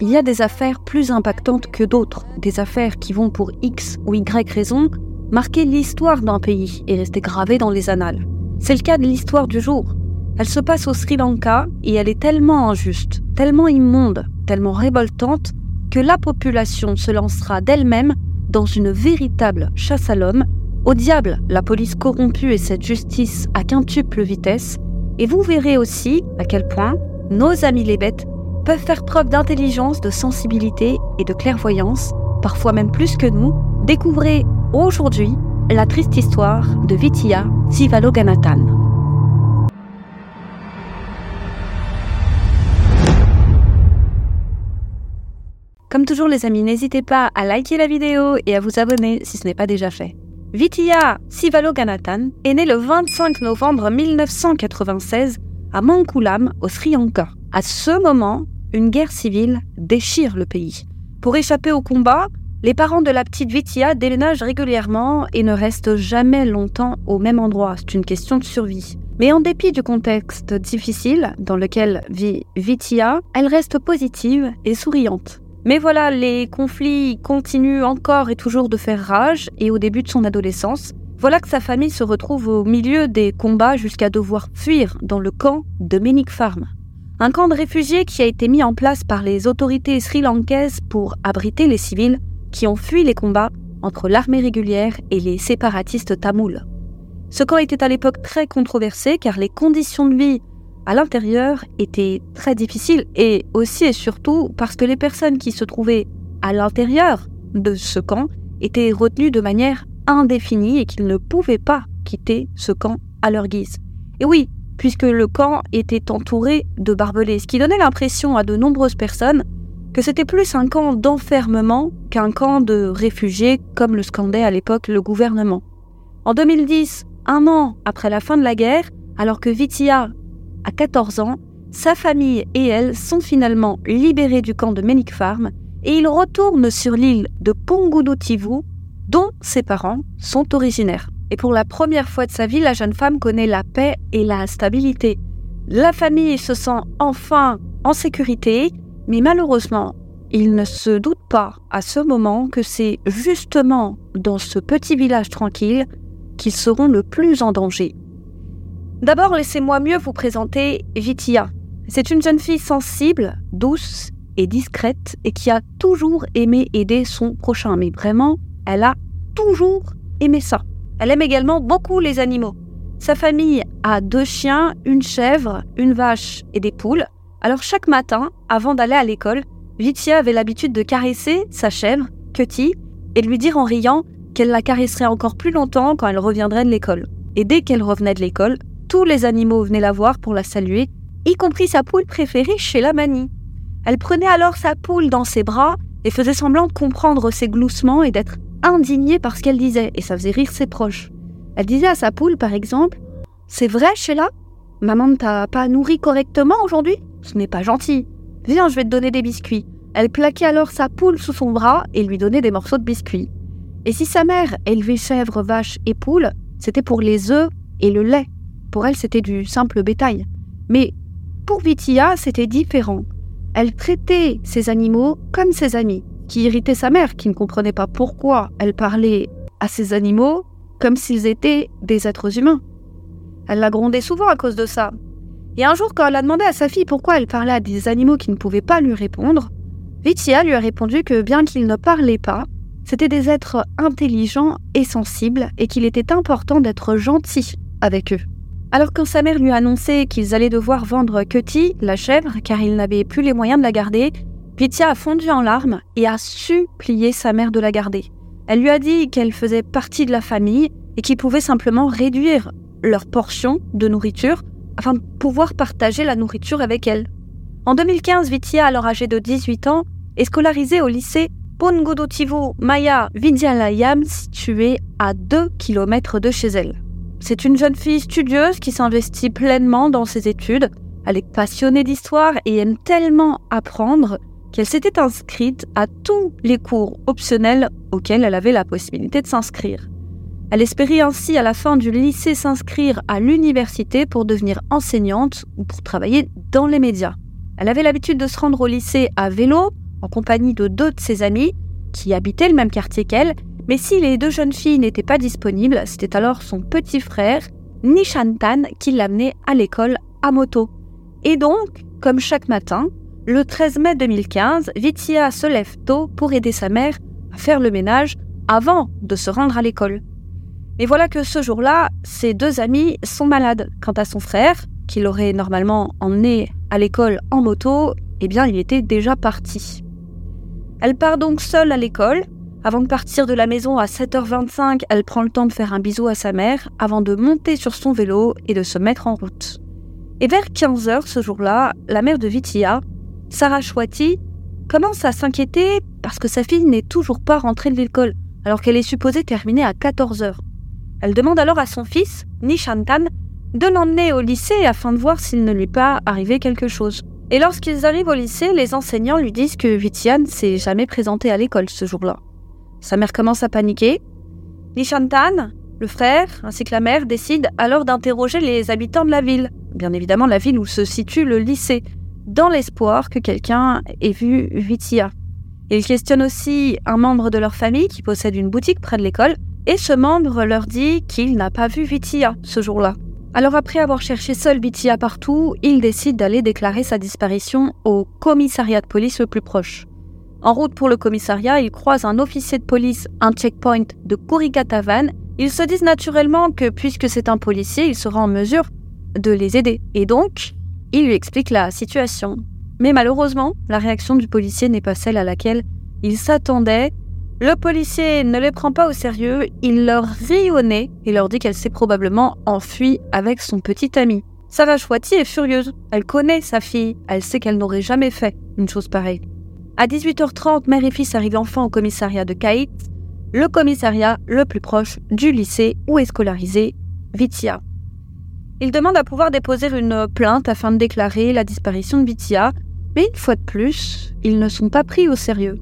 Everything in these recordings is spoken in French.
il y a des affaires plus impactantes que d'autres, des affaires qui vont pour X ou Y raison marquer l'histoire d'un pays et rester gravées dans les annales. C'est le cas de l'histoire du jour. Elle se passe au Sri Lanka et elle est tellement injuste, tellement immonde, tellement révoltante que la population se lancera d'elle-même dans une véritable chasse à l'homme. Au diable, la police corrompue et cette justice à quintuple vitesse. Et vous verrez aussi à quel point nos amis les bêtes peuvent faire preuve d'intelligence, de sensibilité et de clairvoyance, parfois même plus que nous. Découvrez aujourd'hui la triste histoire de Vitya Sivaloganathan. Comme toujours les amis, n'hésitez pas à liker la vidéo et à vous abonner si ce n'est pas déjà fait. Vitya Sivaloganathan est né le 25 novembre 1996 à Mankulam, au Sri Lanka. À ce moment, une guerre civile déchire le pays. Pour échapper au combat, les parents de la petite Vitya déménagent régulièrement et ne restent jamais longtemps au même endroit. C'est une question de survie. Mais en dépit du contexte difficile dans lequel vit Vitya, elle reste positive et souriante. Mais voilà, les conflits continuent encore et toujours de faire rage, et au début de son adolescence, voilà que sa famille se retrouve au milieu des combats jusqu'à devoir fuir dans le camp de Menik Farm. Un camp de réfugiés qui a été mis en place par les autorités sri-lankaises pour abriter les civils qui ont fui les combats entre l'armée régulière et les séparatistes tamouls. Ce camp était à l'époque très controversé car les conditions de vie à l'intérieur était très difficile et aussi et surtout parce que les personnes qui se trouvaient à l'intérieur de ce camp étaient retenues de manière indéfinie et qu'ils ne pouvaient pas quitter ce camp à leur guise. Et oui, puisque le camp était entouré de barbelés, ce qui donnait l'impression à de nombreuses personnes que c'était plus un camp d'enfermement qu'un camp de réfugiés comme le scandait à l'époque le gouvernement. En 2010, un an après la fin de la guerre, alors que Vitia à 14 ans, sa famille et elle sont finalement libérés du camp de Menik Farm et il retourne sur l'île de Pongudotivu, dont ses parents sont originaires. Et pour la première fois de sa vie, la jeune femme connaît la paix et la stabilité. La famille se sent enfin en sécurité, mais malheureusement, il ne se doute pas à ce moment que c'est justement dans ce petit village tranquille qu'ils seront le plus en danger. D'abord, laissez-moi mieux vous présenter Vitia. C'est une jeune fille sensible, douce et discrète et qui a toujours aimé aider son prochain. Mais vraiment, elle a toujours aimé ça. Elle aime également beaucoup les animaux. Sa famille a deux chiens, une chèvre, une vache et des poules. Alors chaque matin, avant d'aller à l'école, Vitia avait l'habitude de caresser sa chèvre, Cutty, et de lui dire en riant qu'elle la caresserait encore plus longtemps quand elle reviendrait de l'école. Et dès qu'elle revenait de l'école, tous les animaux venaient la voir pour la saluer, y compris sa poule préférée chez la manie. Elle prenait alors sa poule dans ses bras et faisait semblant de comprendre ses gloussements et d'être indignée par ce qu'elle disait, et ça faisait rire ses proches. Elle disait à sa poule, par exemple C'est vrai, Sheila? Maman ne t'a pas nourri correctement aujourd'hui? Ce n'est pas gentil. Viens, je vais te donner des biscuits. Elle plaquait alors sa poule sous son bras et lui donnait des morceaux de biscuits. Et si sa mère élevait chèvres, vaches et poules, c'était pour les œufs et le lait. Pour elle, c'était du simple bétail. Mais pour Vitia, c'était différent. Elle traitait ses animaux comme ses amis, qui irritait sa mère, qui ne comprenait pas pourquoi elle parlait à ses animaux comme s'ils étaient des êtres humains. Elle la grondait souvent à cause de ça. Et un jour, quand elle a demandé à sa fille pourquoi elle parlait à des animaux qui ne pouvaient pas lui répondre, Vitia lui a répondu que bien qu'ils ne parlaient pas, c'étaient des êtres intelligents et sensibles et qu'il était important d'être gentil avec eux. Alors quand sa mère lui a annoncé qu'ils allaient devoir vendre Cutty, la chèvre, car ils n'avaient plus les moyens de la garder, Vitia a fondu en larmes et a supplié sa mère de la garder. Elle lui a dit qu'elle faisait partie de la famille et qu'ils pouvaient simplement réduire leur portion de nourriture afin de pouvoir partager la nourriture avec elle. En 2015, Vitia, alors âgée de 18 ans, est scolarisée au lycée Pongodotivo Maya Vidyalayam situé à 2 km de chez elle. C'est une jeune fille studieuse qui s'investit pleinement dans ses études. Elle est passionnée d'histoire et aime tellement apprendre qu'elle s'était inscrite à tous les cours optionnels auxquels elle avait la possibilité de s'inscrire. Elle espérait ainsi à la fin du lycée s'inscrire à l'université pour devenir enseignante ou pour travailler dans les médias. Elle avait l'habitude de se rendre au lycée à vélo, en compagnie de deux de ses amis, qui habitaient le même quartier qu'elle, mais si les deux jeunes filles n'étaient pas disponibles, c'était alors son petit frère, Nishantan, qui l'amenait à l'école à moto. Et donc, comme chaque matin, le 13 mai 2015, Vitia se lève tôt pour aider sa mère à faire le ménage avant de se rendre à l'école. Et voilà que ce jour-là, ses deux amis sont malades. Quant à son frère, qui l'aurait normalement emmené à l'école en moto, eh bien, il était déjà parti. Elle part donc seule à l'école. Avant de partir de la maison à 7h25, elle prend le temps de faire un bisou à sa mère avant de monter sur son vélo et de se mettre en route. Et vers 15h ce jour-là, la mère de Vitia Sarah Chouati commence à s'inquiéter parce que sa fille n'est toujours pas rentrée de l'école, alors qu'elle est supposée terminer à 14 heures. Elle demande alors à son fils, Nishantan, de l'emmener au lycée afin de voir s'il ne lui est pas arrivé quelque chose. Et lorsqu'ils arrivent au lycée, les enseignants lui disent que Vitian s'est jamais présenté à l'école ce jour-là. Sa mère commence à paniquer. Nishantan, le frère, ainsi que la mère, décident alors d'interroger les habitants de la ville, bien évidemment la ville où se situe le lycée, dans l'espoir que quelqu'un ait vu Vitia. Ils questionnent aussi un membre de leur famille qui possède une boutique près de l'école, et ce membre leur dit qu'il n'a pas vu Vitia ce jour-là. Alors après avoir cherché seul Vitia partout, il décide d'aller déclarer sa disparition au commissariat de police le plus proche. En route pour le commissariat, il croise un officier de police, un checkpoint de Kurigatavan. Ils se disent naturellement que puisque c'est un policier, il sera en mesure de les aider. Et donc, il lui explique la situation. Mais malheureusement, la réaction du policier n'est pas celle à laquelle il s'attendait. Le policier ne les prend pas au sérieux, il leur rit au nez et leur dit qu'elle s'est probablement enfuie avec son petit ami. Sarah Chouati est furieuse. Elle connaît sa fille. Elle sait qu'elle n'aurait jamais fait une chose pareille. À 18h30, mère et fils arrivent enfin au commissariat de Kait, le commissariat le plus proche du lycée où est scolarisé Vitia. Il demande à pouvoir déposer une plainte afin de déclarer la disparition de Bitia, mais une fois de plus, ils ne sont pas pris au sérieux.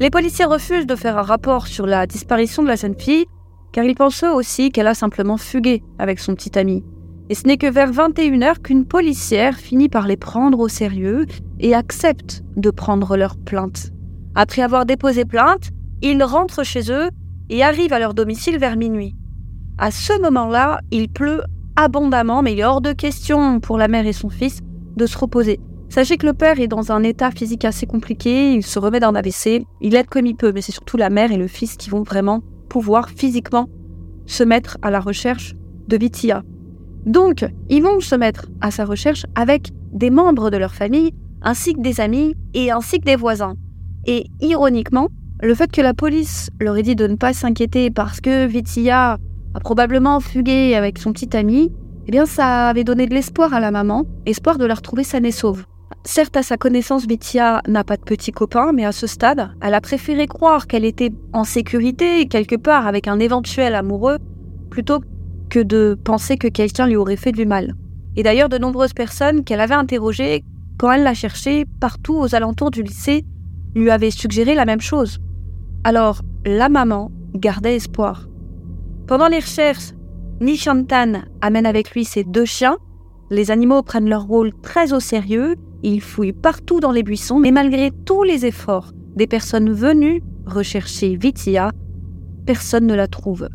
Les policiers refusent de faire un rapport sur la disparition de la jeune fille, car ils pensent eux aussi qu'elle a simplement fugué avec son petit ami. Et ce n'est que vers 21h qu'une policière finit par les prendre au sérieux et accepte de prendre leur plainte. Après avoir déposé plainte, ils rentrent chez eux et arrivent à leur domicile vers minuit. À ce moment-là, il pleut abondamment, mais il est hors de question pour la mère et son fils de se reposer. Sachez que le père est dans un état physique assez compliqué, il se remet d'un AVC, il aide comme il peut, mais c'est surtout la mère et le fils qui vont vraiment pouvoir physiquement se mettre à la recherche de Vitia. Donc, ils vont se mettre à sa recherche avec des membres de leur famille, ainsi que des amis et ainsi que des voisins. Et ironiquement, le fait que la police leur ait dit de ne pas s'inquiéter parce que Vitia probablement fugué avec son petit ami, eh bien ça avait donné de l'espoir à la maman, espoir de la retrouver saine et sauve. Certes, à sa connaissance, Vitia n'a pas de petit copain, mais à ce stade, elle a préféré croire qu'elle était en sécurité quelque part avec un éventuel amoureux, plutôt que de penser que quelqu'un lui aurait fait du mal. Et d'ailleurs, de nombreuses personnes qu'elle avait interrogées, quand elle l'a cherché partout aux alentours du lycée, lui avaient suggéré la même chose. Alors, la maman gardait espoir. Pendant les recherches, Nishantan amène avec lui ses deux chiens. Les animaux prennent leur rôle très au sérieux, ils fouillent partout dans les buissons, mais malgré tous les efforts des personnes venues rechercher Vitia, personne ne la trouve.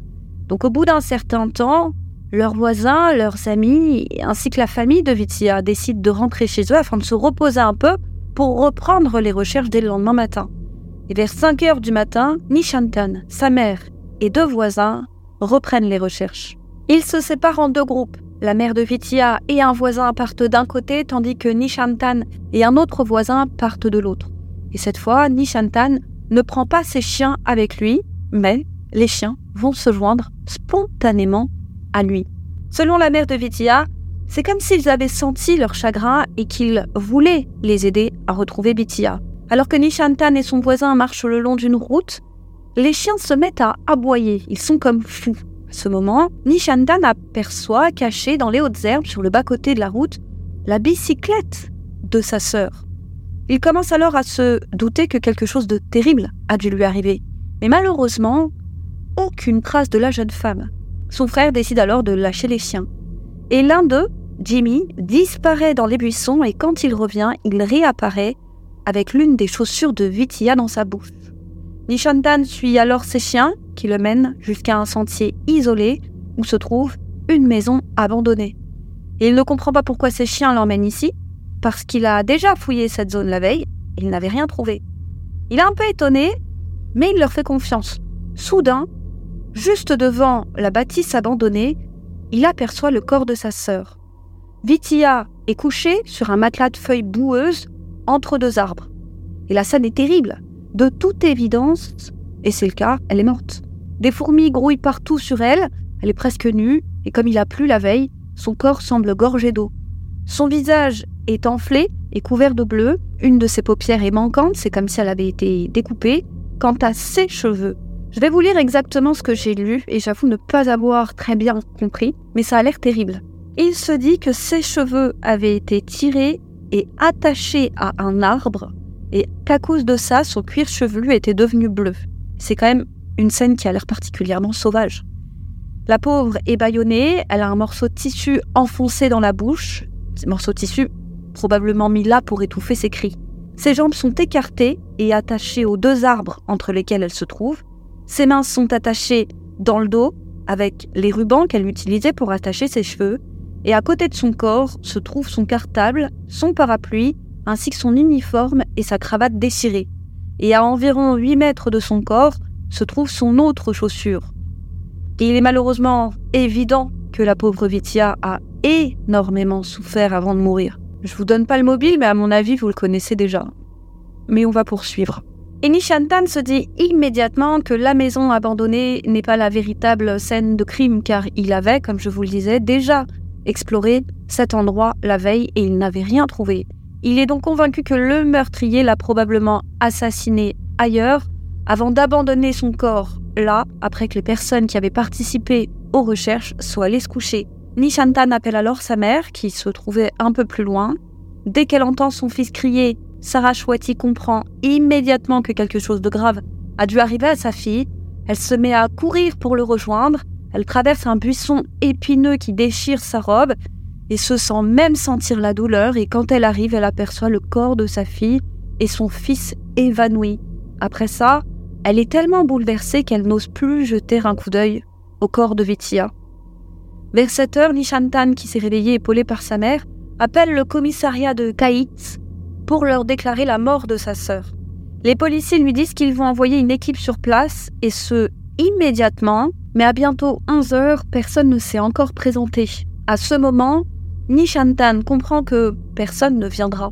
Donc au bout d'un certain temps, leurs voisins, leurs amis, ainsi que la famille de Vitia décident de rentrer chez eux afin de se reposer un peu pour reprendre les recherches dès le lendemain matin. Et vers 5 heures du matin, Nishantan, sa mère et deux voisins reprennent les recherches. Ils se séparent en deux groupes. La mère de Vitia et un voisin partent d'un côté, tandis que Nishantan et un autre voisin partent de l'autre. Et cette fois, Nishantan ne prend pas ses chiens avec lui, mais les chiens vont se joindre spontanément à lui. Selon la mère de Vitia, c'est comme s'ils avaient senti leur chagrin et qu'ils voulaient les aider à retrouver Vitia. Alors que Nishantan et son voisin marchent le long d'une route, les chiens se mettent à aboyer, ils sont comme fous. À ce moment, Nishantan aperçoit, caché dans les hautes herbes sur le bas-côté de la route, la bicyclette de sa sœur. Il commence alors à se douter que quelque chose de terrible a dû lui arriver. Mais malheureusement, aucune trace de la jeune femme. Son frère décide alors de lâcher les chiens. Et l'un d'eux Jimmy, disparaît dans les buissons et quand il revient, il réapparaît avec l'une des chaussures de Vitia dans sa bouche. Nishantan suit alors ses chiens qui le mènent jusqu'à un sentier isolé où se trouve une maison abandonnée. il ne comprend pas pourquoi ses chiens l'emmènent ici, parce qu'il a déjà fouillé cette zone la veille et il n'avait rien trouvé. Il est un peu étonné, mais il leur fait confiance. Soudain, juste devant la bâtisse abandonnée, il aperçoit le corps de sa sœur. Vitia est couchée sur un matelas de feuilles boueuses entre deux arbres. Et la scène est terrible. De toute évidence, et c'est le cas, elle est morte. Des fourmis grouillent partout sur elle, elle est presque nue, et comme il a plu la veille, son corps semble gorgé d'eau. Son visage est enflé et couvert de bleu, une de ses paupières est manquante, c'est comme si elle avait été découpée. Quant à ses cheveux, je vais vous lire exactement ce que j'ai lu, et j'avoue ne pas avoir très bien compris, mais ça a l'air terrible. Il se dit que ses cheveux avaient été tirés et attachés à un arbre, et qu'à cause de ça, son cuir chevelu était devenu bleu. C'est quand même une scène qui a l'air particulièrement sauvage. La pauvre est bâillonnée, elle a un morceau de tissu enfoncé dans la bouche, ce morceau de tissu probablement mis là pour étouffer ses cris. Ses jambes sont écartées et attachées aux deux arbres entre lesquels elle se trouve. Ses mains sont attachées dans le dos avec les rubans qu'elle utilisait pour attacher ses cheveux et à côté de son corps se trouve son cartable, son parapluie, ainsi que son uniforme et sa cravate déchirée. Et à environ 8 mètres de son corps se trouve son autre chaussure. Et il est malheureusement évident que la pauvre Vitia a énormément souffert avant de mourir. Je vous donne pas le mobile, mais à mon avis, vous le connaissez déjà. Mais on va poursuivre. Et Nishantan se dit immédiatement que la maison abandonnée n'est pas la véritable scène de crime, car il avait, comme je vous le disais, déjà exploré cet endroit la veille et il n'avait rien trouvé. Il est donc convaincu que le meurtrier l'a probablement assassiné ailleurs avant d'abandonner son corps là, après que les personnes qui avaient participé aux recherches soient allées se coucher. Nishantan appelle alors sa mère, qui se trouvait un peu plus loin. Dès qu'elle entend son fils crier, Sarah Chouati comprend immédiatement que quelque chose de grave a dû arriver à sa fille. Elle se met à courir pour le rejoindre. Elle traverse un buisson épineux qui déchire sa robe et se sent même sentir la douleur. Et quand elle arrive, elle aperçoit le corps de sa fille et son fils évanoui. Après ça, elle est tellement bouleversée qu'elle n'ose plus jeter un coup d'œil au corps de Vitia. Vers 7 heures, Nishantan, qui s'est réveillé épaulé par sa mère, appelle le commissariat de Kaitz pour leur déclarer la mort de sa sœur. Les policiers lui disent qu'ils vont envoyer une équipe sur place et ce immédiatement, mais à bientôt 11 heures, personne ne s'est encore présenté. À ce moment, Nishantan comprend que personne ne viendra.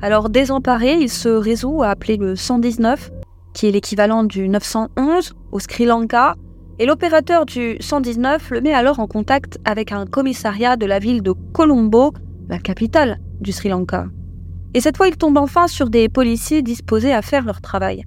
Alors désemparé, il se résout à appeler le 119, qui est l'équivalent du 911 au Sri Lanka, et l'opérateur du 119 le met alors en contact avec un commissariat de la ville de Colombo, la capitale du Sri Lanka. Et cette fois, il tombe enfin sur des policiers disposés à faire leur travail.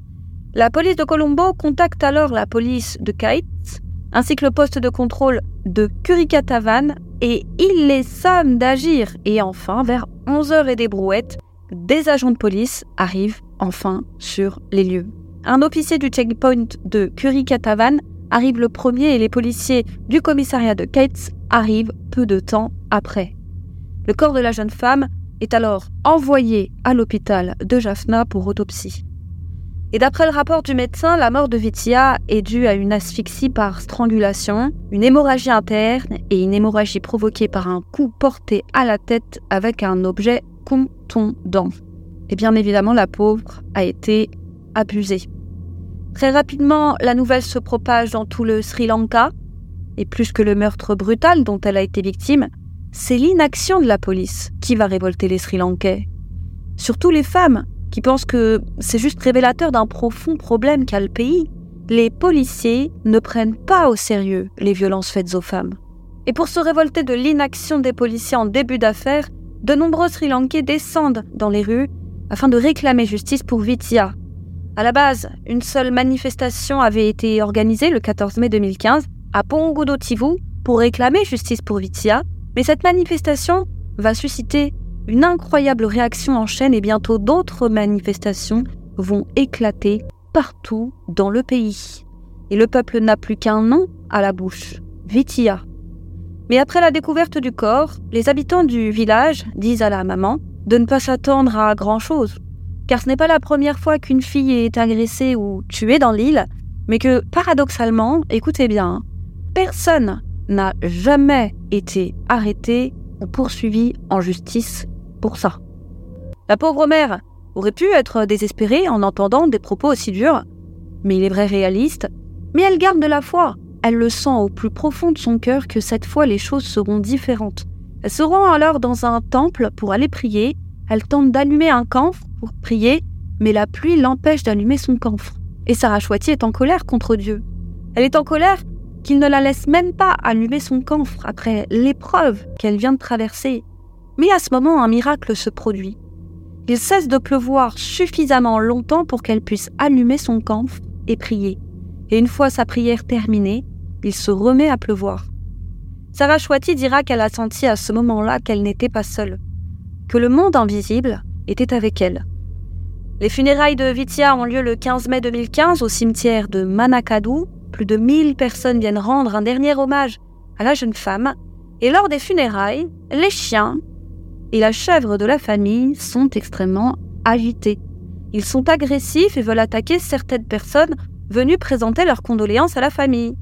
La police de Colombo contacte alors la police de Kaitz, ainsi que le poste de contrôle de Kurikatavan, et il les somme d'agir. Et enfin, vers 11h et des brouettes, des agents de police arrivent enfin sur les lieux. Un officier du checkpoint de Kurikatavan arrive le premier et les policiers du commissariat de Kates arrivent peu de temps après. Le corps de la jeune femme est alors envoyé à l'hôpital de Jaffna pour autopsie. Et d'après le rapport du médecin, la mort de Vitia est due à une asphyxie par strangulation, une hémorragie interne et une hémorragie provoquée par un coup porté à la tête avec un objet contondant. Et bien évidemment, la pauvre a été abusée. Très rapidement, la nouvelle se propage dans tout le Sri Lanka, et plus que le meurtre brutal dont elle a été victime, c'est l'inaction de la police qui va révolter les Sri Lankais. Surtout les femmes, qui pensent que c'est juste révélateur d'un profond problème qu'a le pays. Les policiers ne prennent pas au sérieux les violences faites aux femmes. Et pour se révolter de l'inaction des policiers en début d'affaire, de nombreux Sri Lankais descendent dans les rues afin de réclamer justice pour Vitia, à la base, une seule manifestation avait été organisée le 14 mai 2015 à Pongodo-Tivu pour réclamer justice pour Vitia, mais cette manifestation va susciter une incroyable réaction en chaîne et bientôt d'autres manifestations vont éclater partout dans le pays. Et le peuple n'a plus qu'un nom à la bouche, Vitia. Mais après la découverte du corps, les habitants du village disent à la maman de ne pas s'attendre à grand-chose, car ce n'est pas la première fois qu'une fille est agressée ou tuée dans l'île, mais que paradoxalement, écoutez bien, personne n'a jamais été arrêté ou poursuivi en justice pour ça. La pauvre mère aurait pu être désespérée en entendant des propos aussi durs, mais il est vrai réaliste, mais elle garde de la foi. Elle le sent au plus profond de son cœur que cette fois les choses seront différentes. Elle se rend alors dans un temple pour aller prier. Elle tente d'allumer un camphre pour prier, mais la pluie l'empêche d'allumer son camphre. Et Sarah Chouati est en colère contre Dieu. Elle est en colère qu'il ne la laisse même pas allumer son camphre après l'épreuve qu'elle vient de traverser. Mais à ce moment, un miracle se produit. Il cesse de pleuvoir suffisamment longtemps pour qu'elle puisse allumer son camphre et prier. Et une fois sa prière terminée, il se remet à pleuvoir. Sarah dira qu'elle a senti à ce moment-là qu'elle n'était pas seule, que le monde invisible était avec elle. Les funérailles de Vitia ont lieu le 15 mai 2015 au cimetière de Manakadou. Plus de 1000 personnes viennent rendre un dernier hommage à la jeune femme. Et lors des funérailles, les chiens et la chèvre de la famille sont extrêmement agités. Ils sont agressifs et veulent attaquer certaines personnes venues présenter leurs condoléances à la famille.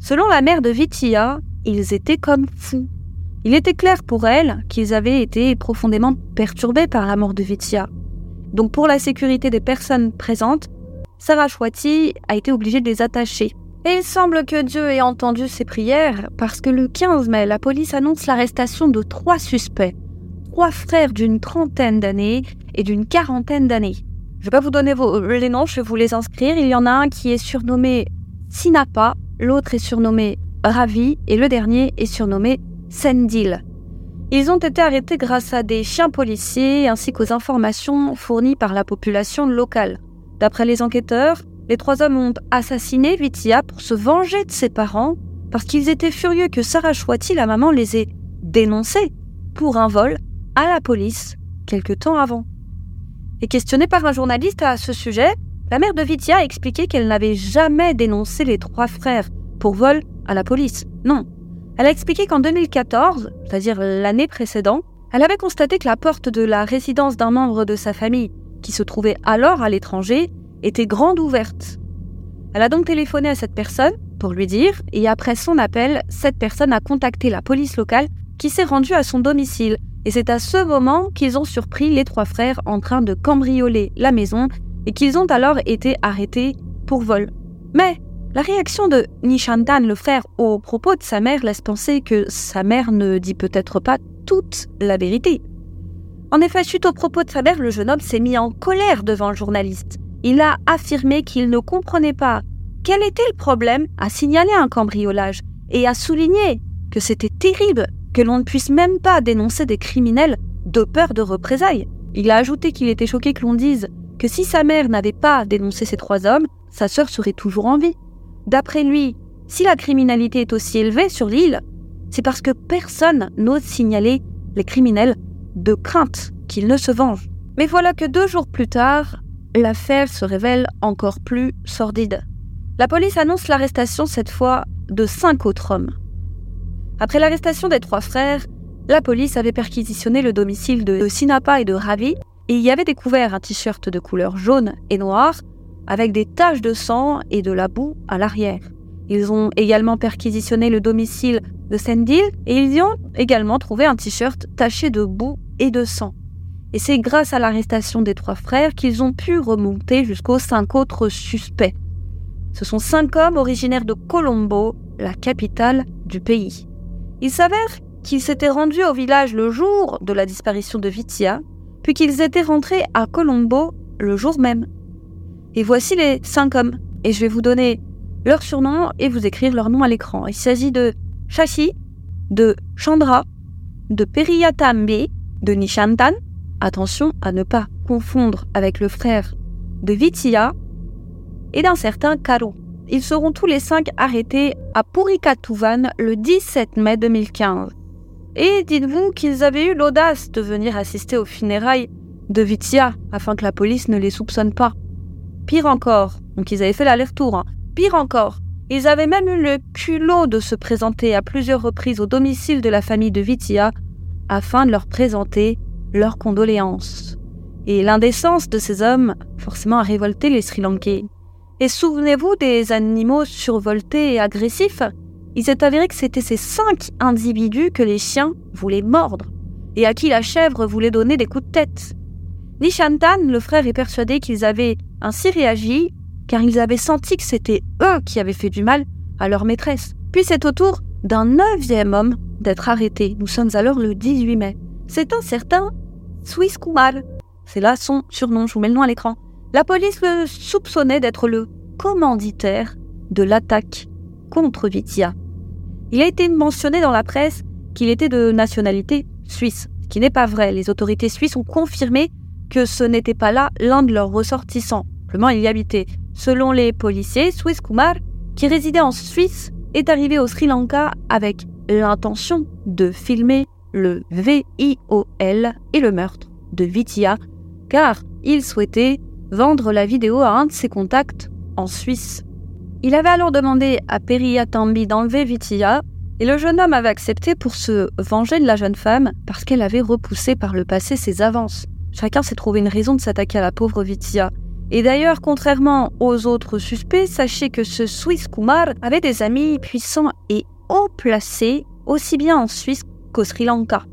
Selon la mère de Vitia, ils étaient comme fous. Il était clair pour elle qu'ils avaient été profondément perturbés par la mort de Vitia. Donc pour la sécurité des personnes présentes, Sarah Chouati a été obligée de les attacher. Et il semble que Dieu ait entendu ses prières parce que le 15 mai, la police annonce l'arrestation de trois suspects trois frères d'une trentaine d'années et d'une quarantaine d'années. Je ne vais pas vous donner les noms, je vais vous les inscrire. Il y en a un qui est surnommé Sinapa, l'autre est surnommé Ravi et le dernier est surnommé Sendil. Ils ont été arrêtés grâce à des chiens policiers ainsi qu'aux informations fournies par la population locale. D'après les enquêteurs, les trois hommes ont assassiné Vitia pour se venger de ses parents parce qu'ils étaient furieux que Sarah Chouati, la maman, les ait dénoncés pour un vol à la police quelque temps avant. Et questionnée par un journaliste à ce sujet, la mère de Vitia a expliqué qu'elle n'avait jamais dénoncé les trois frères pour vol à la police. Non. Elle a expliqué qu'en 2014, c'est-à-dire l'année précédente, elle avait constaté que la porte de la résidence d'un membre de sa famille, qui se trouvait alors à l'étranger, était grande ouverte. Elle a donc téléphoné à cette personne pour lui dire, et après son appel, cette personne a contacté la police locale qui s'est rendue à son domicile et c'est à ce moment qu'ils ont surpris les trois frères en train de cambrioler la maison et qu'ils ont alors été arrêtés pour vol. Mais la réaction de Nishantan, le frère, au propos de sa mère laisse penser que sa mère ne dit peut-être pas toute la vérité. En effet, suite au propos de sa mère, le jeune homme s'est mis en colère devant le journaliste. Il a affirmé qu'il ne comprenait pas quel était le problème à signaler un cambriolage et a souligné que c'était terrible que l'on ne puisse même pas dénoncer des criminels de peur de représailles. Il a ajouté qu'il était choqué que l'on dise que si sa mère n'avait pas dénoncé ces trois hommes, sa sœur serait toujours en vie. D'après lui, si la criminalité est aussi élevée sur l'île, c'est parce que personne n'ose signaler les criminels de crainte qu'ils ne se vengent. Mais voilà que deux jours plus tard, l'affaire se révèle encore plus sordide. La police annonce l'arrestation cette fois de cinq autres hommes. Après l'arrestation des trois frères, la police avait perquisitionné le domicile de Sinapa et de Ravi et y avait découvert un t-shirt de couleur jaune et noire avec des taches de sang et de la boue à l'arrière. Ils ont également perquisitionné le domicile de Sendil et ils y ont également trouvé un t-shirt taché de boue et de sang. Et c'est grâce à l'arrestation des trois frères qu'ils ont pu remonter jusqu'aux cinq autres suspects. Ce sont cinq hommes originaires de Colombo, la capitale du pays. Il s'avère qu'ils s'étaient rendus au village le jour de la disparition de Vitia, puis qu'ils étaient rentrés à Colombo le jour même. Et voici les cinq hommes, et je vais vous donner leur surnom et vous écrire leur nom à l'écran. Il s'agit de Shashi, de Chandra, de Periyatambe, de Nishantan, attention à ne pas confondre avec le frère de Vitia, et d'un certain Karu. Ils seront tous les cinq arrêtés à Purikatuvan le 17 mai 2015. Et dites-vous qu'ils avaient eu l'audace de venir assister aux funérailles de Vitia afin que la police ne les soupçonne pas. Pire encore, donc ils avaient fait l'aller-retour, hein. pire encore, Ils avaient même eu le culot de se présenter à plusieurs reprises au domicile de la famille de Vitia afin de leur présenter leurs condoléances. Et l'indécence de ces hommes, forcément, a révolté les Sri Lankais. Et souvenez-vous des animaux survoltés et agressifs? Il s'est avéré que c'était ces cinq individus que les chiens voulaient mordre et à qui la chèvre voulait donner des coups de tête. Nishantan, le frère, est persuadé qu'ils avaient ainsi réagi car ils avaient senti que c'était eux qui avaient fait du mal à leur maîtresse. Puis c'est au tour d'un neuvième homme d'être arrêté. Nous sommes alors le 18 mai. C'est un certain Swiss Kumar. C'est là son surnom, je vous mets le nom à l'écran. La police le soupçonnait d'être le commanditaire de l'attaque contre Vitia. Il a été mentionné dans la presse qu'il était de nationalité suisse, ce qui n'est pas vrai. Les autorités suisses ont confirmé que ce n'était pas là l'un de leurs ressortissants. Simplement, il y habitait. Selon les policiers, Swiss Kumar, qui résidait en Suisse, est arrivé au Sri Lanka avec l'intention de filmer le VIOL et le meurtre de Vitia, car il souhaitait vendre la vidéo à un de ses contacts en Suisse. Il avait alors demandé à Periya Tambi d'enlever Vitia, et le jeune homme avait accepté pour se venger de la jeune femme parce qu'elle avait repoussé par le passé ses avances. Chacun s'est trouvé une raison de s'attaquer à la pauvre Vitia. Et d'ailleurs, contrairement aux autres suspects, sachez que ce Swiss Kumar avait des amis puissants et haut placés, aussi bien en Suisse qu'au Sri Lanka.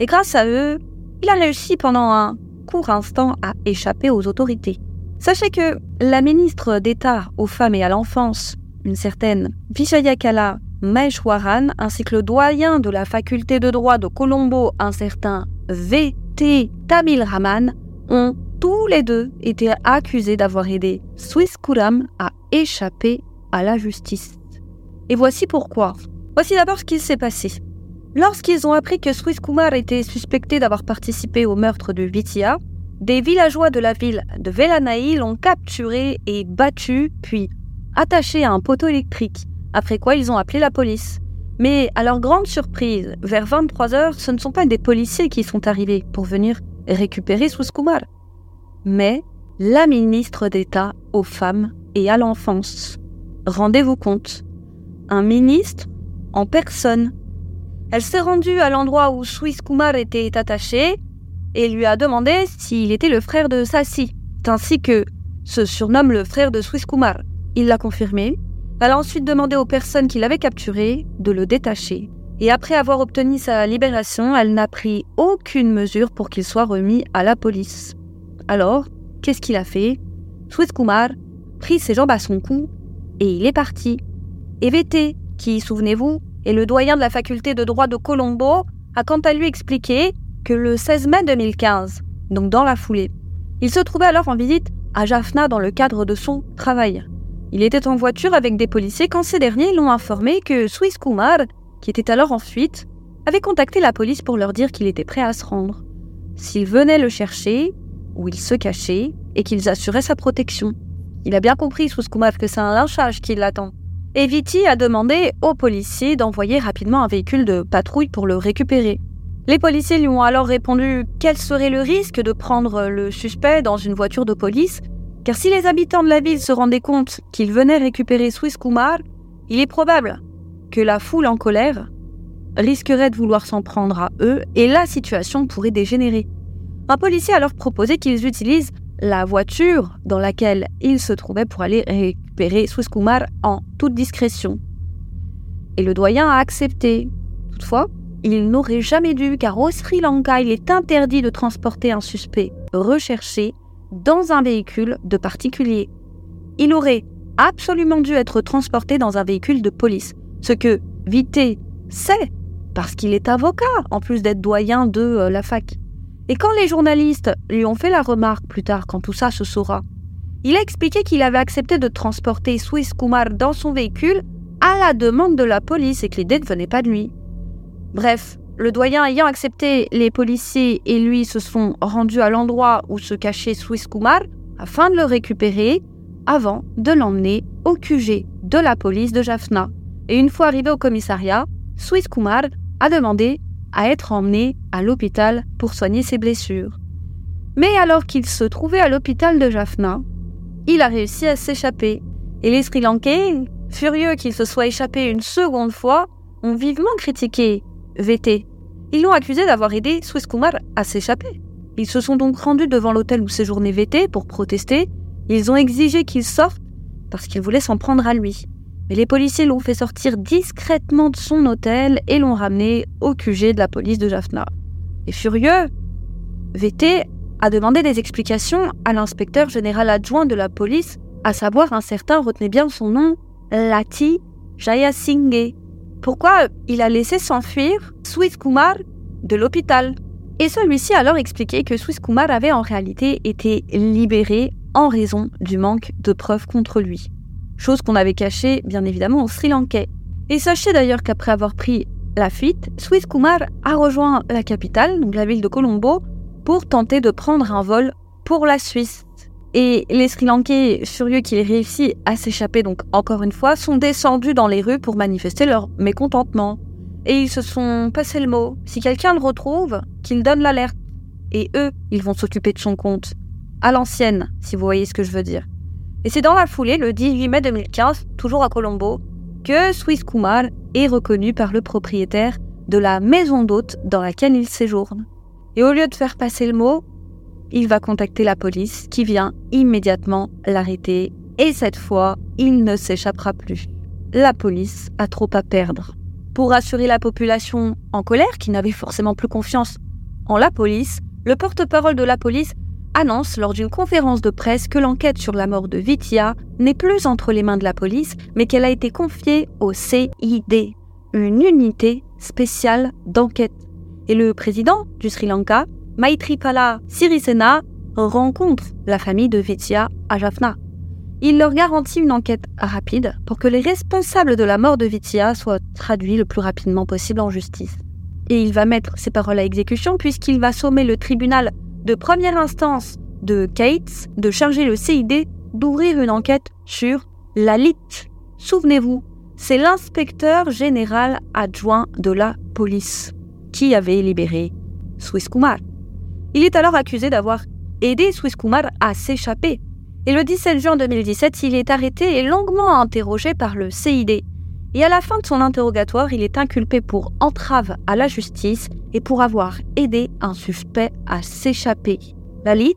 Et grâce à eux, il a réussi pendant un court instant à échapper aux autorités. Sachez que la ministre d'État aux femmes et à l'enfance, une certaine Vijayakala Maheshwaran, ainsi que le doyen de la faculté de droit de Colombo, un certain V.T. Tamil Raman, ont tous les deux été accusés d'avoir aidé Swiss Kuram à échapper à la justice. Et voici pourquoi. Voici d'abord ce qui s'est passé. Lorsqu'ils ont appris que Swiss Kumar était suspecté d'avoir participé au meurtre de Vitia, des villageois de la ville de Velanaï l'ont capturé et battu, puis attaché à un poteau électrique, après quoi ils ont appelé la police. Mais à leur grande surprise, vers 23 heures, ce ne sont pas des policiers qui sont arrivés pour venir récupérer Kumar mais la ministre d'État aux femmes et à l'enfance. Rendez-vous compte, un ministre en personne. Elle s'est rendue à l'endroit où Swiss Kumar était attaché et lui a demandé s'il était le frère de Sassi, ainsi que se surnomme le frère de Swiss Kumar. Il l'a confirmé. Elle a ensuite demandé aux personnes qui l'avaient capturé de le détacher. Et après avoir obtenu sa libération, elle n'a pris aucune mesure pour qu'il soit remis à la police. Alors, qu'est-ce qu'il a fait? Swiss Kumar prit ses jambes à son cou et il est parti. EVT, qui, souvenez-vous, est le doyen de la faculté de droit de Colombo, a quant à lui expliqué que le 16 mai 2015, donc dans la foulée, il se trouvait alors en visite à Jaffna dans le cadre de son travail. Il était en voiture avec des policiers quand ces derniers l'ont informé que Swiss Kumar, qui était alors en fuite, avait contacté la police pour leur dire qu'il était prêt à se rendre. S'ils venaient le chercher, où il se cachait et qu'ils assuraient sa protection. Il a bien compris, Kumar, que c'est un lynchage qui l'attend. Et Viti a demandé aux policiers d'envoyer rapidement un véhicule de patrouille pour le récupérer. Les policiers lui ont alors répondu quel serait le risque de prendre le suspect dans une voiture de police, car si les habitants de la ville se rendaient compte qu'ils venaient récupérer Swiss Kumar, il est probable que la foule en colère risquerait de vouloir s'en prendre à eux et la situation pourrait dégénérer. Un policier a alors proposé qu'ils utilisent la voiture dans laquelle ils se trouvaient pour aller récupérer Swiss Kumar en toute discrétion. Et le doyen a accepté. Toutefois, il n'aurait jamais dû, car au Sri Lanka, il est interdit de transporter un suspect recherché dans un véhicule de particulier. Il aurait absolument dû être transporté dans un véhicule de police, ce que Vité sait, parce qu'il est avocat, en plus d'être doyen de euh, la fac. Et quand les journalistes lui ont fait la remarque plus tard, quand tout ça se saura, il a expliqué qu'il avait accepté de transporter Swiss Kumar dans son véhicule à la demande de la police et que l'idée ne venait pas de lui. Bref, le doyen ayant accepté, les policiers et lui se sont rendus à l'endroit où se cachait Swiss Kumar afin de le récupérer avant de l'emmener au QG de la police de Jaffna. Et une fois arrivé au commissariat, Swiss Kumar a demandé à être emmené à l'hôpital pour soigner ses blessures. Mais alors qu'il se trouvait à l'hôpital de Jaffna, il a réussi à s'échapper. Et les Sri Lankais, furieux qu'il se soit échappé une seconde fois, ont vivement critiqué VT. Ils l'ont accusé d'avoir aidé Swiss Kumar à s'échapper. Ils se sont donc rendus devant l'hôtel où séjournait VT pour protester. Ils ont exigé qu'il sorte parce qu'ils voulaient s'en prendre à lui. Mais les policiers l'ont fait sortir discrètement de son hôtel et l'ont ramené au QG de la police de Jaffna. Et furieux, VT a demandé des explications à l'inspecteur général adjoint de la police, à savoir un certain, retenez bien son nom, Lati Jayasinghe. Pourquoi il a laissé s'enfuir Swiss Kumar de l'hôpital? Et celui-ci a alors expliqué que Swiss Kumar avait en réalité été libéré en raison du manque de preuves contre lui. Chose qu'on avait cachée bien évidemment au Sri Lankais. Et sachez d'ailleurs qu'après avoir pris la fuite, Swiss Kumar a rejoint la capitale, donc la ville de Colombo, pour tenter de prendre un vol pour la Suisse. Et les Sri Lankais, furieux qu'il ait réussi à s'échapper, donc encore une fois, sont descendus dans les rues pour manifester leur mécontentement. Et ils se sont passé le mot. Si quelqu'un le retrouve, qu'il donne l'alerte. Et eux, ils vont s'occuper de son compte. À l'ancienne, si vous voyez ce que je veux dire. Et c'est dans la foulée, le 18 mai 2015, toujours à Colombo, que Swiss Kumar est reconnu par le propriétaire de la maison d'hôte dans laquelle il séjourne. Et au lieu de faire passer le mot, il va contacter la police qui vient immédiatement l'arrêter. Et cette fois, il ne s'échappera plus. La police a trop à perdre. Pour rassurer la population en colère, qui n'avait forcément plus confiance en la police, le porte-parole de la police annonce lors d'une conférence de presse que l'enquête sur la mort de Vitia n'est plus entre les mains de la police, mais qu'elle a été confiée au CID, une unité spéciale d'enquête et le président du Sri Lanka, Maithripala Sirisena, rencontre la famille de Vitia à Jaffna. Il leur garantit une enquête rapide pour que les responsables de la mort de Vitia soient traduits le plus rapidement possible en justice. Et il va mettre ses paroles à exécution puisqu'il va sommer le tribunal de première instance de Cates de charger le CID d'ouvrir une enquête sur Lalit. Souvenez-vous, c'est l'inspecteur général adjoint de la police qui avait libéré Swiss Kumar. Il est alors accusé d'avoir aidé Swiss Kumar à s'échapper. Et le 17 juin 2017, il est arrêté et longuement interrogé par le CID. Et à la fin de son interrogatoire, il est inculpé pour entrave à la justice et pour avoir aidé un suspect à s'échapper. Lalit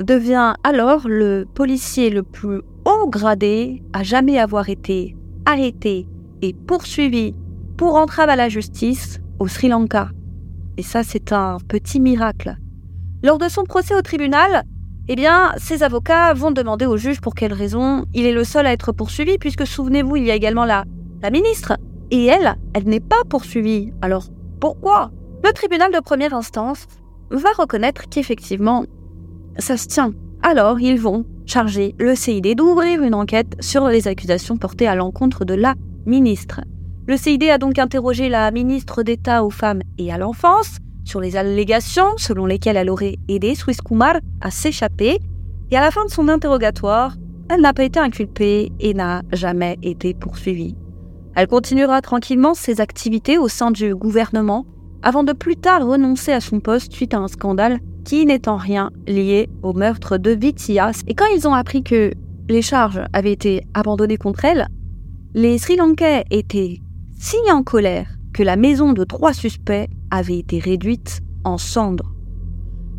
devient alors le policier le plus haut gradé à jamais avoir été arrêté et poursuivi pour entrave à la justice au Sri Lanka. Et ça, c'est un petit miracle. Lors de son procès au tribunal, eh bien, ses avocats vont demander au juge pour quelle raison il est le seul à être poursuivi, puisque souvenez-vous, il y a également la, la ministre. Et elle, elle n'est pas poursuivie. Alors, pourquoi? Le tribunal de première instance va reconnaître qu'effectivement, ça se tient. Alors, ils vont charger le CID d'ouvrir une enquête sur les accusations portées à l'encontre de la ministre. Le CID a donc interrogé la ministre d'État aux femmes et à l'enfance sur les allégations selon lesquelles elle aurait aidé Swiss Kumar à s'échapper. Et à la fin de son interrogatoire, elle n'a pas été inculpée et n'a jamais été poursuivie. Elle continuera tranquillement ses activités au sein du gouvernement avant de plus tard renoncer à son poste suite à un scandale qui n'est en rien lié au meurtre de Vitias. Et quand ils ont appris que les charges avaient été abandonnées contre elle, les Sri Lankais étaient si en colère que la maison de trois suspects avait été réduite en cendres.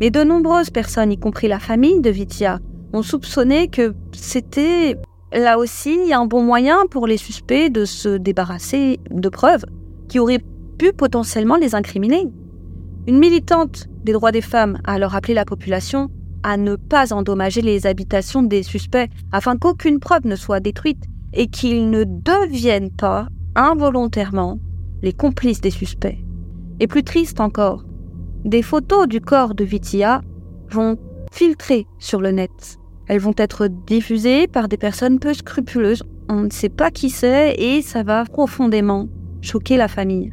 Mais de nombreuses personnes, y compris la famille de Vitia, ont soupçonné que c'était là aussi un bon moyen pour les suspects de se débarrasser de preuves qui auraient pu potentiellement les incriminer. Une militante des droits des femmes a alors appelé la population à ne pas endommager les habitations des suspects afin qu'aucune preuve ne soit détruite et qu'ils ne deviennent pas involontairement les complices des suspects. Et plus triste encore, des photos du corps de Vitia vont filtrer sur le net. Elles vont être diffusées par des personnes peu scrupuleuses. On ne sait pas qui c'est et ça va profondément choquer la famille.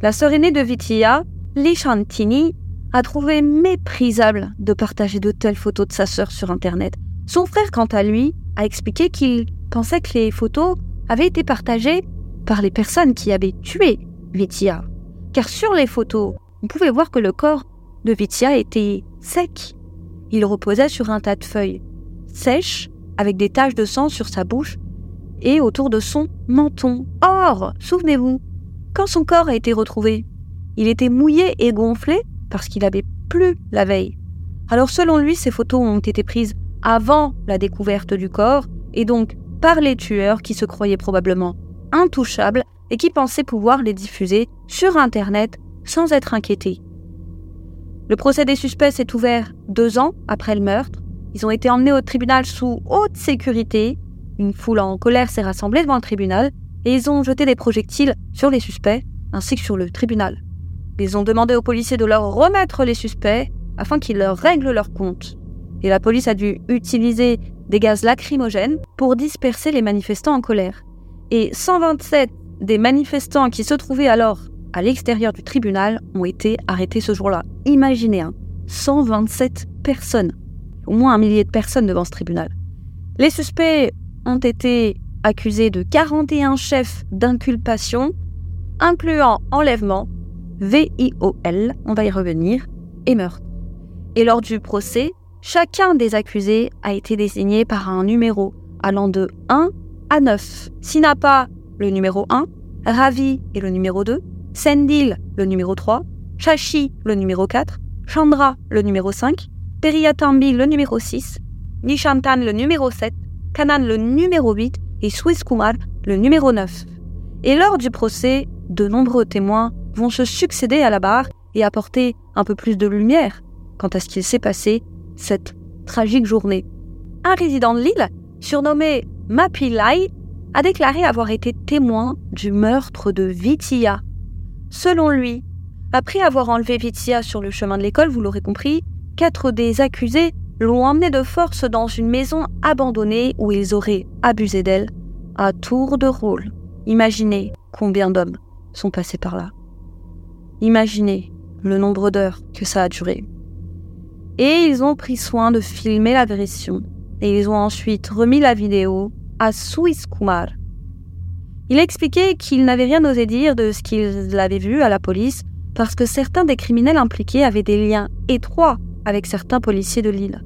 La sœur aînée de Vitia, Lishantini, a trouvé méprisable de partager de telles photos de sa sœur sur Internet. Son frère, quant à lui, a expliqué qu'il pensait que les photos avaient été partagées par les personnes qui avaient tué Vitia. Car sur les photos, on pouvait voir que le corps de Vitia était sec. Il reposait sur un tas de feuilles, sèches, avec des taches de sang sur sa bouche, et autour de son menton. Or, souvenez-vous, quand son corps a été retrouvé, il était mouillé et gonflé parce qu'il avait plu la veille. Alors selon lui, ces photos ont été prises avant la découverte du corps et donc par les tueurs qui se croyaient probablement intouchables et qui pensaient pouvoir les diffuser sur Internet sans être inquiétés. Le procès des suspects s'est ouvert deux ans après le meurtre. Ils ont été emmenés au tribunal sous haute sécurité. Une foule en colère s'est rassemblée devant le tribunal et ils ont jeté des projectiles sur les suspects ainsi que sur le tribunal. Ils ont demandé aux policiers de leur remettre les suspects afin qu'ils leur règlent leur compte. Et la police a dû utiliser des gaz lacrymogènes pour disperser les manifestants en colère. Et 127 des manifestants qui se trouvaient alors à l'extérieur du tribunal ont été arrêtés ce jour-là. Imaginez, 127 hein, personnes, au moins un millier de personnes devant ce tribunal. Les suspects ont été accusés de 41 chefs d'inculpation, incluant enlèvement, VIOL, on va y revenir, et meurtre. Et lors du procès, chacun des accusés a été désigné par un numéro allant de 1 à 9. S'il n'a pas le numéro 1, Ravi est le numéro 2, Sendil, le numéro 3, Shashi, le numéro 4, Chandra, le numéro 5, Periyatambi, le numéro 6, Nishantan, le numéro 7, Kanan, le numéro 8 et Swiss Kumar, le numéro 9. Et lors du procès, de nombreux témoins vont se succéder à la barre et apporter un peu plus de lumière quant à ce qu'il s'est passé cette tragique journée. Un résident de l'île, surnommé Mapilai, a déclaré avoir été témoin du meurtre de Vitia, Selon lui, après avoir enlevé Vitia sur le chemin de l'école, vous l'aurez compris, quatre des accusés l'ont emmené de force dans une maison abandonnée où ils auraient abusé d'elle à tour de rôle. Imaginez combien d'hommes sont passés par là. Imaginez le nombre d'heures que ça a duré. Et ils ont pris soin de filmer l'agression et ils ont ensuite remis la vidéo à Swiss Kumar, il a expliqué qu'il n'avait rien osé dire de ce qu'il avait vu à la police parce que certains des criminels impliqués avaient des liens étroits avec certains policiers de l'île.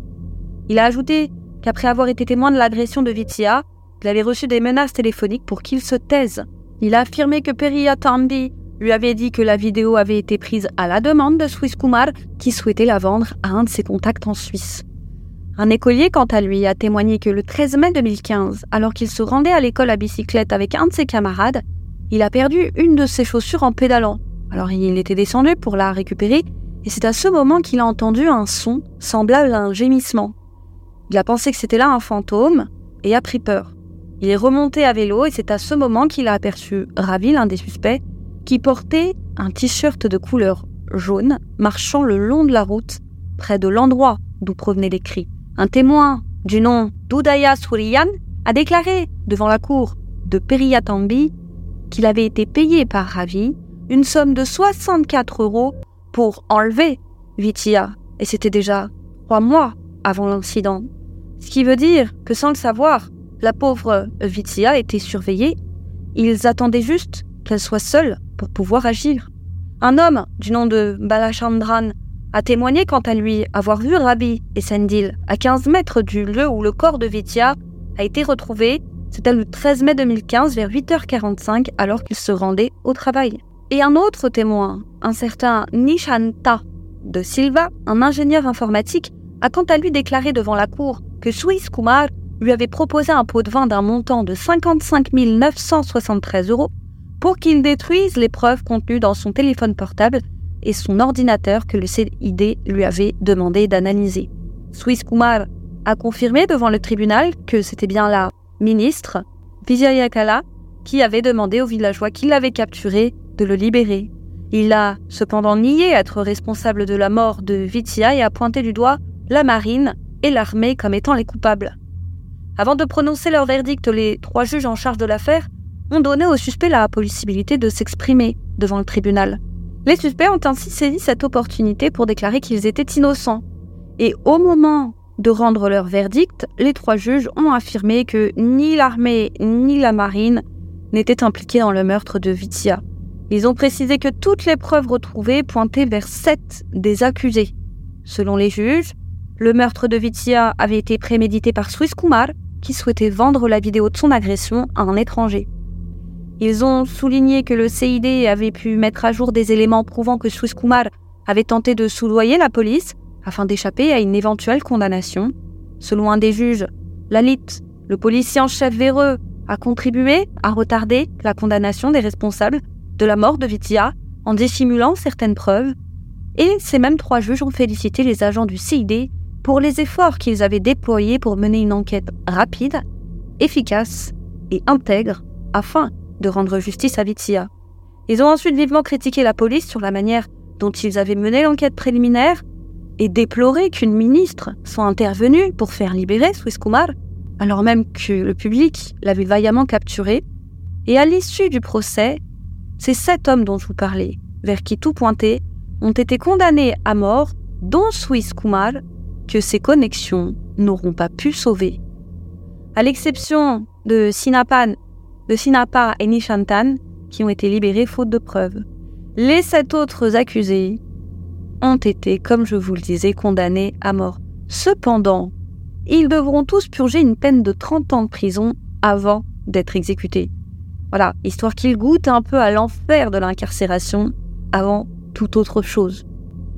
Il a ajouté qu'après avoir été témoin de l'agression de Vitia, il avait reçu des menaces téléphoniques pour qu'il se taise. Il a affirmé que Periya Tambi lui avait dit que la vidéo avait été prise à la demande de Swiss Kumar qui souhaitait la vendre à un de ses contacts en Suisse. Un écolier, quant à lui, a témoigné que le 13 mai 2015, alors qu'il se rendait à l'école à bicyclette avec un de ses camarades, il a perdu une de ses chaussures en pédalant. Alors il était descendu pour la récupérer, et c'est à ce moment qu'il a entendu un son semblable à un gémissement. Il a pensé que c'était là un fantôme, et a pris peur. Il est remonté à vélo, et c'est à ce moment qu'il a aperçu Ravi, l'un des suspects, qui portait un t-shirt de couleur jaune, marchant le long de la route, près de l'endroit d'où provenaient les cris. Un témoin du nom d'Udaya Suriyan a déclaré devant la cour de Periyatambi qu'il avait été payé par Ravi une somme de 64 euros pour enlever Vitia, et c'était déjà trois mois avant l'incident. Ce qui veut dire que sans le savoir, la pauvre Vitia était surveillée. Ils attendaient juste qu'elle soit seule pour pouvoir agir. Un homme du nom de Balachandran a témoigné quant à lui avoir vu Rabi et Sendil à 15 mètres du lieu où le corps de Vitia a été retrouvé. C'était le 13 mai 2015 vers 8h45 alors qu'il se rendait au travail. Et un autre témoin, un certain Nishanta de Silva, un ingénieur informatique, a quant à lui déclaré devant la cour que Swiss Kumar lui avait proposé un pot de vin d'un montant de 55 973 euros pour qu'il détruise les preuves contenues dans son téléphone portable et son ordinateur que le CID lui avait demandé d'analyser. Swiss Kumar a confirmé devant le tribunal que c'était bien la ministre, Vijayakala, qui avait demandé aux villageois qui l'avaient capturé de le libérer. Il a cependant nié être responsable de la mort de Vitia et a pointé du doigt la marine et l'armée comme étant les coupables. Avant de prononcer leur verdict, les trois juges en charge de l'affaire ont donné au suspect la possibilité de s'exprimer devant le tribunal. Les suspects ont ainsi saisi cette opportunité pour déclarer qu'ils étaient innocents. Et au moment de rendre leur verdict, les trois juges ont affirmé que ni l'armée ni la marine n'étaient impliqués dans le meurtre de Vitia. Ils ont précisé que toutes les preuves retrouvées pointaient vers sept des accusés. Selon les juges, le meurtre de Vitia avait été prémédité par Swiss Kumar, qui souhaitait vendre la vidéo de son agression à un étranger. Ils ont souligné que le CID avait pu mettre à jour des éléments prouvant que Swiss Kumar avait tenté de soudoyer la police afin d'échapper à une éventuelle condamnation. Selon un des juges, Lalit, le policier en chef véreux, a contribué à retarder la condamnation des responsables de la mort de Vitia en dissimulant certaines preuves. Et ces mêmes trois juges ont félicité les agents du CID pour les efforts qu'ils avaient déployés pour mener une enquête rapide, efficace et intègre afin de rendre justice à Vitia. Ils ont ensuite vivement critiqué la police sur la manière dont ils avaient mené l'enquête préliminaire et déploré qu'une ministre soit intervenue pour faire libérer Swiss Kumar, alors même que le public l'avait vaillamment capturé. Et à l'issue du procès, ces sept hommes dont je vous parlais, vers qui tout pointait, ont été condamnés à mort, dont Swiss Kumar, que ses connexions n'auront pas pu sauver. À l'exception de Sinapan, de Sinapa et Nishantan, qui ont été libérés faute de preuves. Les sept autres accusés ont été, comme je vous le disais, condamnés à mort. Cependant, ils devront tous purger une peine de 30 ans de prison avant d'être exécutés. Voilà, histoire qu'ils goûtent un peu à l'enfer de l'incarcération avant toute autre chose.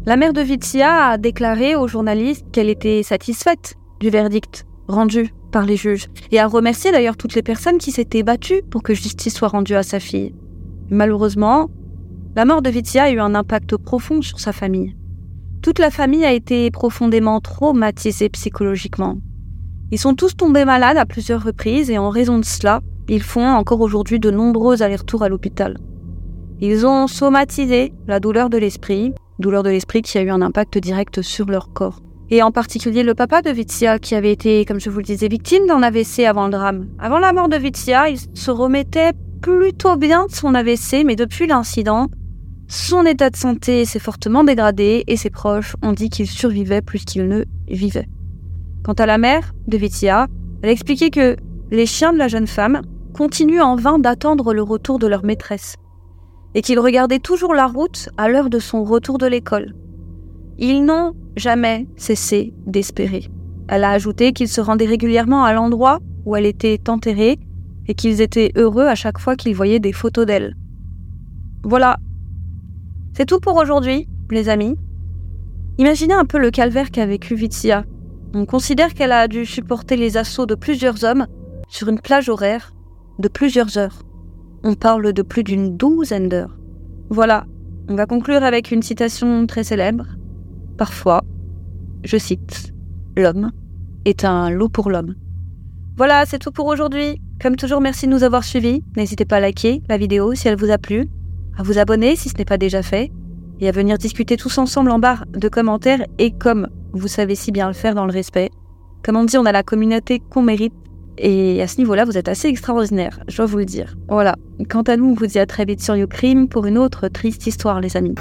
La mère de Vitia a déclaré aux journalistes qu'elle était satisfaite du verdict rendu par les juges et a remercié d'ailleurs toutes les personnes qui s'étaient battues pour que justice soit rendue à sa fille. Malheureusement, la mort de Vitia a eu un impact profond sur sa famille. Toute la famille a été profondément traumatisée psychologiquement. Ils sont tous tombés malades à plusieurs reprises et en raison de cela, ils font encore aujourd'hui de nombreux allers-retours à l'hôpital. Ils ont somatisé la douleur de l'esprit, douleur de l'esprit qui a eu un impact direct sur leur corps. Et en particulier le papa de Vitsia qui avait été, comme je vous le disais, victime d'un AVC avant le drame. Avant la mort de Vitsia, il se remettait plutôt bien de son AVC, mais depuis l'incident, son état de santé s'est fortement dégradé et ses proches ont dit qu'il survivait plus qu'il ne vivait. Quant à la mère de Vitia, elle expliquait que les chiens de la jeune femme continuent en vain d'attendre le retour de leur maîtresse et qu'ils regardaient toujours la route à l'heure de son retour de l'école. Ils n'ont jamais cessé d'espérer. Elle a ajouté qu'ils se rendaient régulièrement à l'endroit où elle était enterrée et qu'ils étaient heureux à chaque fois qu'ils voyaient des photos d'elle. Voilà, c'est tout pour aujourd'hui, les amis. Imaginez un peu le calvaire qu'a vécu Vitsia. On considère qu'elle a dû supporter les assauts de plusieurs hommes sur une plage horaire de plusieurs heures. On parle de plus d'une douzaine d'heures. Voilà, on va conclure avec une citation très célèbre. Parfois, je cite, L'homme est un loup pour l'homme. Voilà, c'est tout pour aujourd'hui. Comme toujours, merci de nous avoir suivis. N'hésitez pas à liker la vidéo si elle vous a plu à vous abonner si ce n'est pas déjà fait, et à venir discuter tous ensemble en barre de commentaires, et comme vous savez si bien le faire dans le respect, comme on dit, on a la communauté qu'on mérite, et à ce niveau-là, vous êtes assez extraordinaire, je dois vous le dire. Voilà. Quant à nous, on vous dit à très vite sur YouCrime pour une autre triste histoire, les amis.